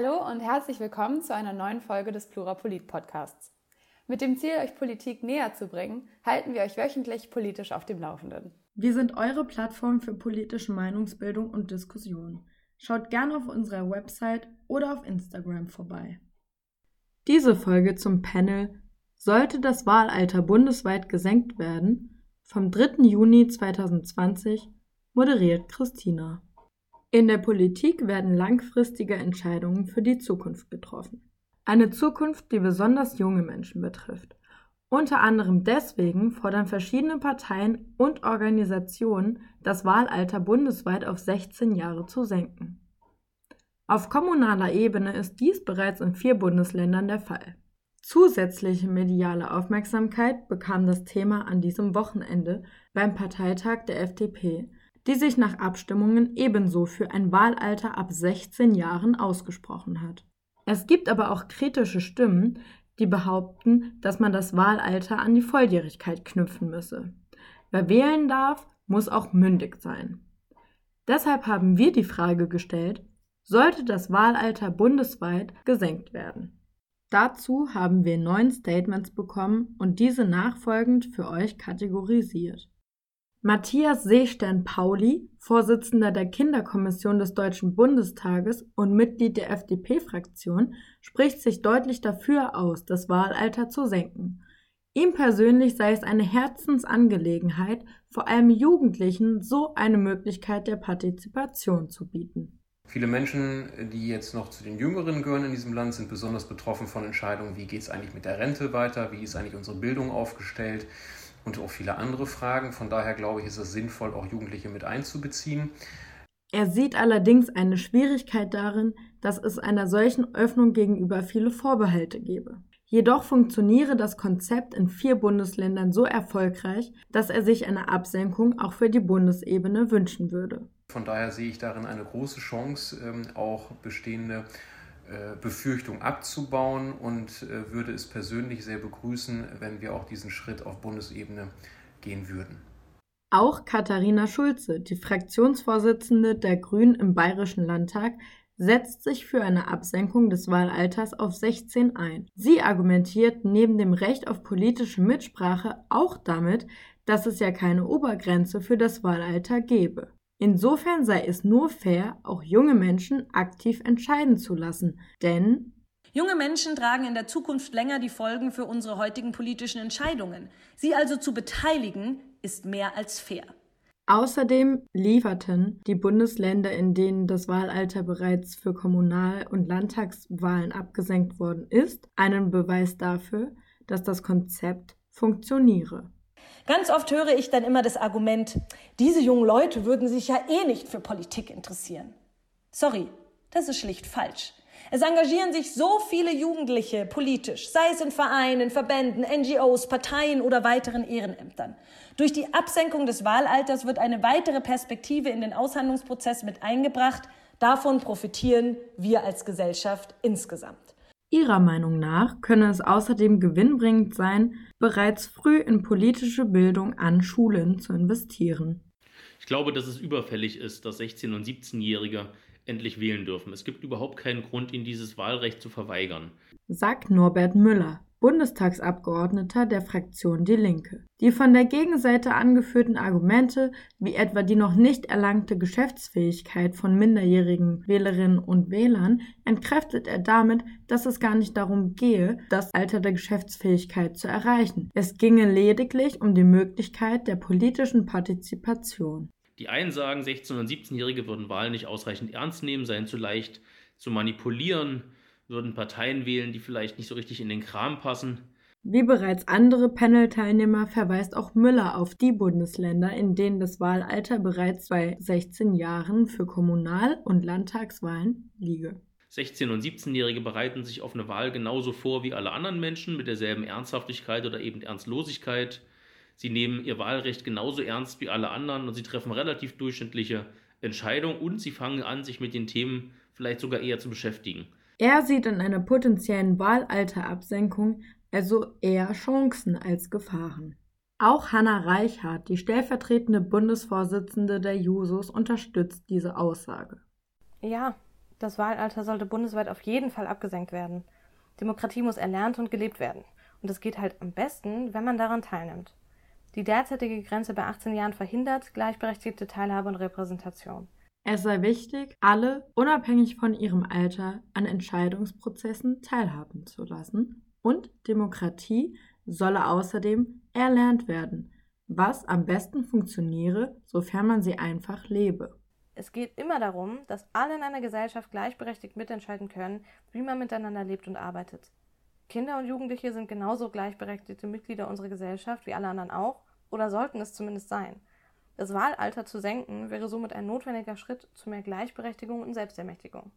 Hallo und herzlich willkommen zu einer neuen Folge des Plurapolit Podcasts. Mit dem Ziel, euch Politik näher zu bringen, halten wir euch wöchentlich politisch auf dem Laufenden. Wir sind eure Plattform für politische Meinungsbildung und Diskussion. Schaut gerne auf unserer Website oder auf Instagram vorbei. Diese Folge zum Panel Sollte das Wahlalter bundesweit gesenkt werden? vom 3. Juni 2020 moderiert Christina. In der Politik werden langfristige Entscheidungen für die Zukunft getroffen. Eine Zukunft, die besonders junge Menschen betrifft. Unter anderem deswegen fordern verschiedene Parteien und Organisationen, das Wahlalter bundesweit auf 16 Jahre zu senken. Auf kommunaler Ebene ist dies bereits in vier Bundesländern der Fall. Zusätzliche mediale Aufmerksamkeit bekam das Thema an diesem Wochenende beim Parteitag der FDP, die sich nach Abstimmungen ebenso für ein Wahlalter ab 16 Jahren ausgesprochen hat. Es gibt aber auch kritische Stimmen, die behaupten, dass man das Wahlalter an die Volljährigkeit knüpfen müsse. Wer wählen darf, muss auch mündig sein. Deshalb haben wir die Frage gestellt, sollte das Wahlalter bundesweit gesenkt werden? Dazu haben wir neun Statements bekommen und diese nachfolgend für euch kategorisiert. Matthias Seestern-Pauli, Vorsitzender der Kinderkommission des Deutschen Bundestages und Mitglied der FDP-Fraktion, spricht sich deutlich dafür aus, das Wahlalter zu senken. Ihm persönlich sei es eine Herzensangelegenheit, vor allem Jugendlichen so eine Möglichkeit der Partizipation zu bieten. Viele Menschen, die jetzt noch zu den Jüngeren gehören in diesem Land, sind besonders betroffen von Entscheidungen, wie geht es eigentlich mit der Rente weiter, wie ist eigentlich unsere Bildung aufgestellt und auch viele andere Fragen. Von daher glaube ich, ist es sinnvoll, auch Jugendliche mit einzubeziehen. Er sieht allerdings eine Schwierigkeit darin, dass es einer solchen Öffnung gegenüber viele Vorbehalte gebe. Jedoch funktioniere das Konzept in vier Bundesländern so erfolgreich, dass er sich eine Absenkung auch für die Bundesebene wünschen würde. Von daher sehe ich darin eine große Chance, ähm, auch bestehende Befürchtung abzubauen und äh, würde es persönlich sehr begrüßen, wenn wir auch diesen Schritt auf Bundesebene gehen würden. Auch Katharina Schulze, die Fraktionsvorsitzende der Grünen im Bayerischen Landtag, setzt sich für eine Absenkung des Wahlalters auf 16 ein. Sie argumentiert neben dem Recht auf politische Mitsprache auch damit, dass es ja keine Obergrenze für das Wahlalter gebe. Insofern sei es nur fair, auch junge Menschen aktiv entscheiden zu lassen, denn Junge Menschen tragen in der Zukunft länger die Folgen für unsere heutigen politischen Entscheidungen. Sie also zu beteiligen, ist mehr als fair. Außerdem lieferten die Bundesländer, in denen das Wahlalter bereits für Kommunal- und Landtagswahlen abgesenkt worden ist, einen Beweis dafür, dass das Konzept funktioniere. Ganz oft höre ich dann immer das Argument, diese jungen Leute würden sich ja eh nicht für Politik interessieren. Sorry, das ist schlicht falsch. Es engagieren sich so viele Jugendliche politisch, sei es in Vereinen, Verbänden, NGOs, Parteien oder weiteren Ehrenämtern. Durch die Absenkung des Wahlalters wird eine weitere Perspektive in den Aushandlungsprozess mit eingebracht. Davon profitieren wir als Gesellschaft insgesamt. Ihrer Meinung nach könne es außerdem gewinnbringend sein, bereits früh in politische Bildung an Schulen zu investieren. Ich glaube, dass es überfällig ist, dass 16- und 17-Jährige endlich wählen dürfen. Es gibt überhaupt keinen Grund, ihnen dieses Wahlrecht zu verweigern. Sagt Norbert Müller, Bundestagsabgeordneter der Fraktion Die Linke. Die von der Gegenseite angeführten Argumente, wie etwa die noch nicht erlangte Geschäftsfähigkeit von minderjährigen Wählerinnen und Wählern, entkräftet er damit, dass es gar nicht darum gehe, das Alter der Geschäftsfähigkeit zu erreichen. Es ginge lediglich um die Möglichkeit der politischen Partizipation. Die einen sagen, 16- und 17-Jährige würden Wahlen nicht ausreichend ernst nehmen, seien zu leicht zu manipulieren würden Parteien wählen, die vielleicht nicht so richtig in den Kram passen. Wie bereits andere Panel-Teilnehmer verweist auch Müller auf die Bundesländer, in denen das Wahlalter bereits bei 16 Jahren für Kommunal- und Landtagswahlen liege. 16- und 17-Jährige bereiten sich auf eine Wahl genauso vor wie alle anderen Menschen mit derselben Ernsthaftigkeit oder eben Ernstlosigkeit. Sie nehmen ihr Wahlrecht genauso ernst wie alle anderen und sie treffen relativ durchschnittliche Entscheidungen und sie fangen an, sich mit den Themen vielleicht sogar eher zu beschäftigen. Er sieht in einer potenziellen Wahlalterabsenkung also eher Chancen als Gefahren. Auch Hanna Reichhardt, die stellvertretende Bundesvorsitzende der Jusos, unterstützt diese Aussage. Ja, Das Wahlalter sollte bundesweit auf jeden Fall abgesenkt werden. Demokratie muss erlernt und gelebt werden. Und es geht halt am besten, wenn man daran teilnimmt. Die derzeitige Grenze bei 18 Jahren verhindert gleichberechtigte Teilhabe und Repräsentation. Es sei wichtig, alle, unabhängig von ihrem Alter, an Entscheidungsprozessen teilhaben zu lassen. Und Demokratie solle außerdem erlernt werden, was am besten funktioniere, sofern man sie einfach lebe. Es geht immer darum, dass alle in einer Gesellschaft gleichberechtigt mitentscheiden können, wie man miteinander lebt und arbeitet. Kinder und Jugendliche sind genauso gleichberechtigte Mitglieder unserer Gesellschaft wie alle anderen auch, oder sollten es zumindest sein. Das Wahlalter zu senken wäre somit ein notwendiger Schritt zu mehr Gleichberechtigung und Selbstermächtigung.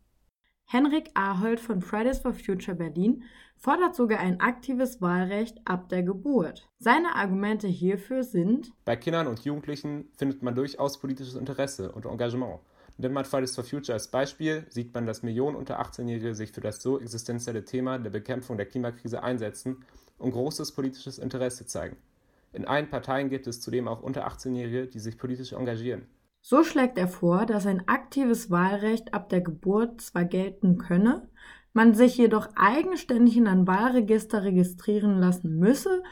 Henrik Ahold von Fridays for Future Berlin fordert sogar ein aktives Wahlrecht ab der Geburt. Seine Argumente hierfür sind: Bei Kindern und Jugendlichen findet man durchaus politisches Interesse und Engagement. Nimmt man Fridays for Future als Beispiel, sieht man, dass Millionen unter 18-Jährige sich für das so existenzielle Thema der Bekämpfung der Klimakrise einsetzen und großes politisches Interesse zeigen. In allen Parteien gibt es zudem auch unter 18-Jährige, die sich politisch engagieren. So schlägt er vor, dass ein aktives Wahlrecht ab der Geburt zwar gelten könne, man sich jedoch eigenständig in ein Wahlregister registrieren lassen müsse,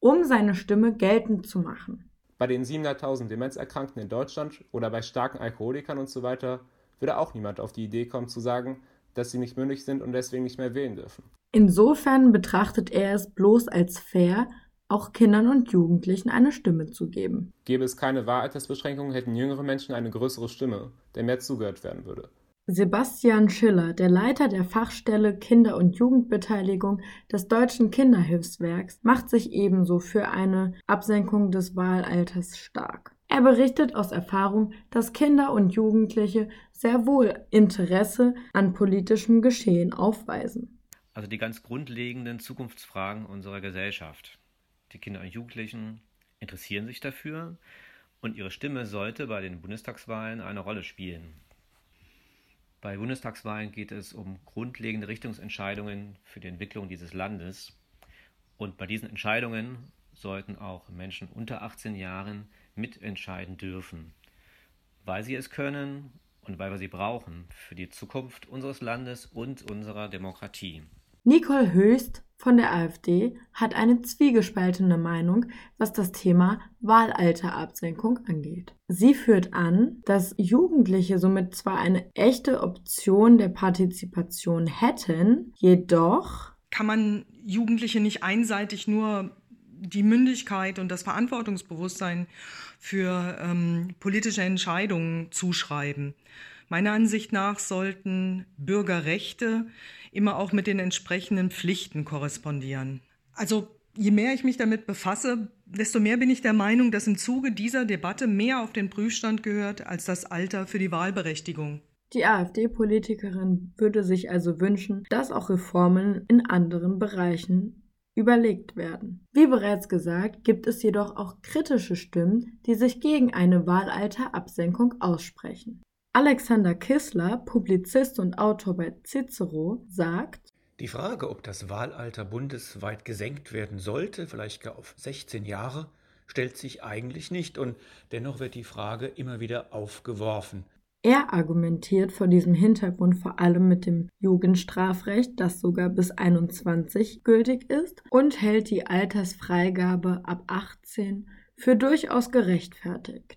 um seine Stimme geltend zu machen. Bei den 700.000 Demenzerkrankten in Deutschland oder bei starken Alkoholikern und so weiter würde auch niemand auf die Idee kommen zu sagen, dass sie nicht mündig sind und deswegen nicht mehr wählen dürfen. Insofern betrachtet er es bloß als fair, auch Kindern und Jugendlichen eine Stimme zu geben. Gäbe es keine Wahlaltersbeschränkungen, hätten jüngere Menschen eine größere Stimme, der mehr zugehört werden würde. Sebastian Schiller, der Leiter der Fachstelle Kinder- und Jugendbeteiligung des Deutschen Kinderhilfswerks, macht sich ebenso für eine Absenkung des Wahlalters stark. Er berichtet aus Erfahrung, dass Kinder und Jugendliche sehr wohl Interesse an politischem Geschehen aufweisen. Also die ganz grundlegenden Zukunftsfragen unserer Gesellschaft. Die Kinder und Jugendlichen interessieren sich dafür und ihre Stimme sollte bei den Bundestagswahlen eine Rolle spielen. Bei Bundestagswahlen geht es um grundlegende Richtungsentscheidungen für die Entwicklung dieses Landes. Und bei diesen Entscheidungen sollten auch Menschen unter 18 Jahren mitentscheiden dürfen, weil sie es können und weil wir sie brauchen für die Zukunft unseres Landes und unserer Demokratie. Nicole Höchst von der AfD hat eine zwiegespaltene Meinung, was das Thema Wahlalterabsenkung angeht. Sie führt an, dass Jugendliche somit zwar eine echte Option der Partizipation hätten, jedoch kann man Jugendliche nicht einseitig nur die Mündigkeit und das Verantwortungsbewusstsein für ähm, politische Entscheidungen zuschreiben. Meiner Ansicht nach sollten Bürgerrechte immer auch mit den entsprechenden Pflichten korrespondieren. Also je mehr ich mich damit befasse, desto mehr bin ich der Meinung, dass im Zuge dieser Debatte mehr auf den Prüfstand gehört als das Alter für die Wahlberechtigung. Die AfD-Politikerin würde sich also wünschen, dass auch Reformen in anderen Bereichen überlegt werden. Wie bereits gesagt, gibt es jedoch auch kritische Stimmen, die sich gegen eine Wahlalterabsenkung aussprechen. Alexander Kissler, Publizist und Autor bei Cicero, sagt, die Frage, ob das Wahlalter bundesweit gesenkt werden sollte, vielleicht gar auf 16 Jahre, stellt sich eigentlich nicht und dennoch wird die Frage immer wieder aufgeworfen. Er argumentiert vor diesem Hintergrund vor allem mit dem Jugendstrafrecht, das sogar bis 21 gültig ist, und hält die Altersfreigabe ab 18 für durchaus gerechtfertigt.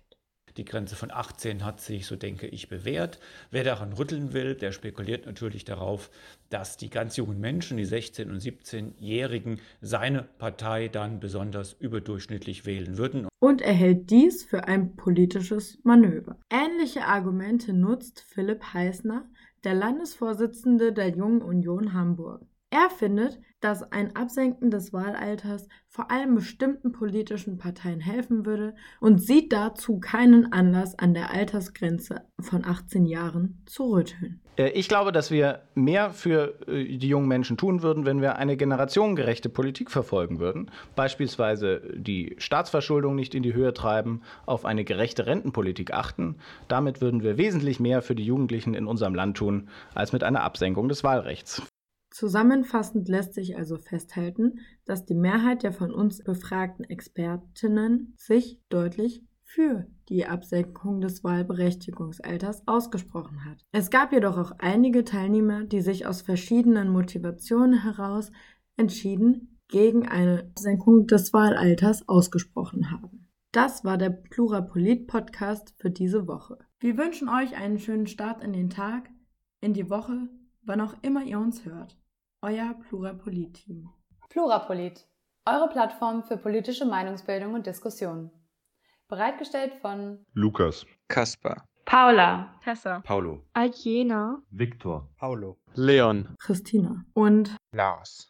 Die Grenze von 18 hat sich, so denke ich, bewährt. Wer daran rütteln will, der spekuliert natürlich darauf, dass die ganz jungen Menschen, die 16- und 17-Jährigen, seine Partei dann besonders überdurchschnittlich wählen würden. Und er hält dies für ein politisches Manöver. Ähnliche Argumente nutzt Philipp Heißner, der Landesvorsitzende der Jungen Union Hamburg. Er findet, dass ein Absenken des Wahlalters vor allem bestimmten politischen Parteien helfen würde und sieht dazu keinen Anlass, an der Altersgrenze von 18 Jahren zu rütteln. Äh, ich glaube, dass wir mehr für äh, die jungen Menschen tun würden, wenn wir eine generationengerechte Politik verfolgen würden. Beispielsweise die Staatsverschuldung nicht in die Höhe treiben, auf eine gerechte Rentenpolitik achten. Damit würden wir wesentlich mehr für die Jugendlichen in unserem Land tun, als mit einer Absenkung des Wahlrechts. Zusammenfassend lässt sich also festhalten, dass die Mehrheit der von uns befragten Expertinnen sich deutlich für die Absenkung des Wahlberechtigungsalters ausgesprochen hat. Es gab jedoch auch einige Teilnehmer, die sich aus verschiedenen Motivationen heraus entschieden gegen eine Senkung des Wahlalters ausgesprochen haben. Das war der Plurapolit-Podcast für diese Woche. Wir wünschen euch einen schönen Start in den Tag, in die Woche, wann auch immer ihr uns hört. Euer Plurapolit-Team. Plurapolit, eure Plattform für politische Meinungsbildung und Diskussion. Bereitgestellt von Lukas, Kaspar, Paula, Tessa, Paulo, Aljena, Viktor, Paulo, Leon, Christina. Und Lars.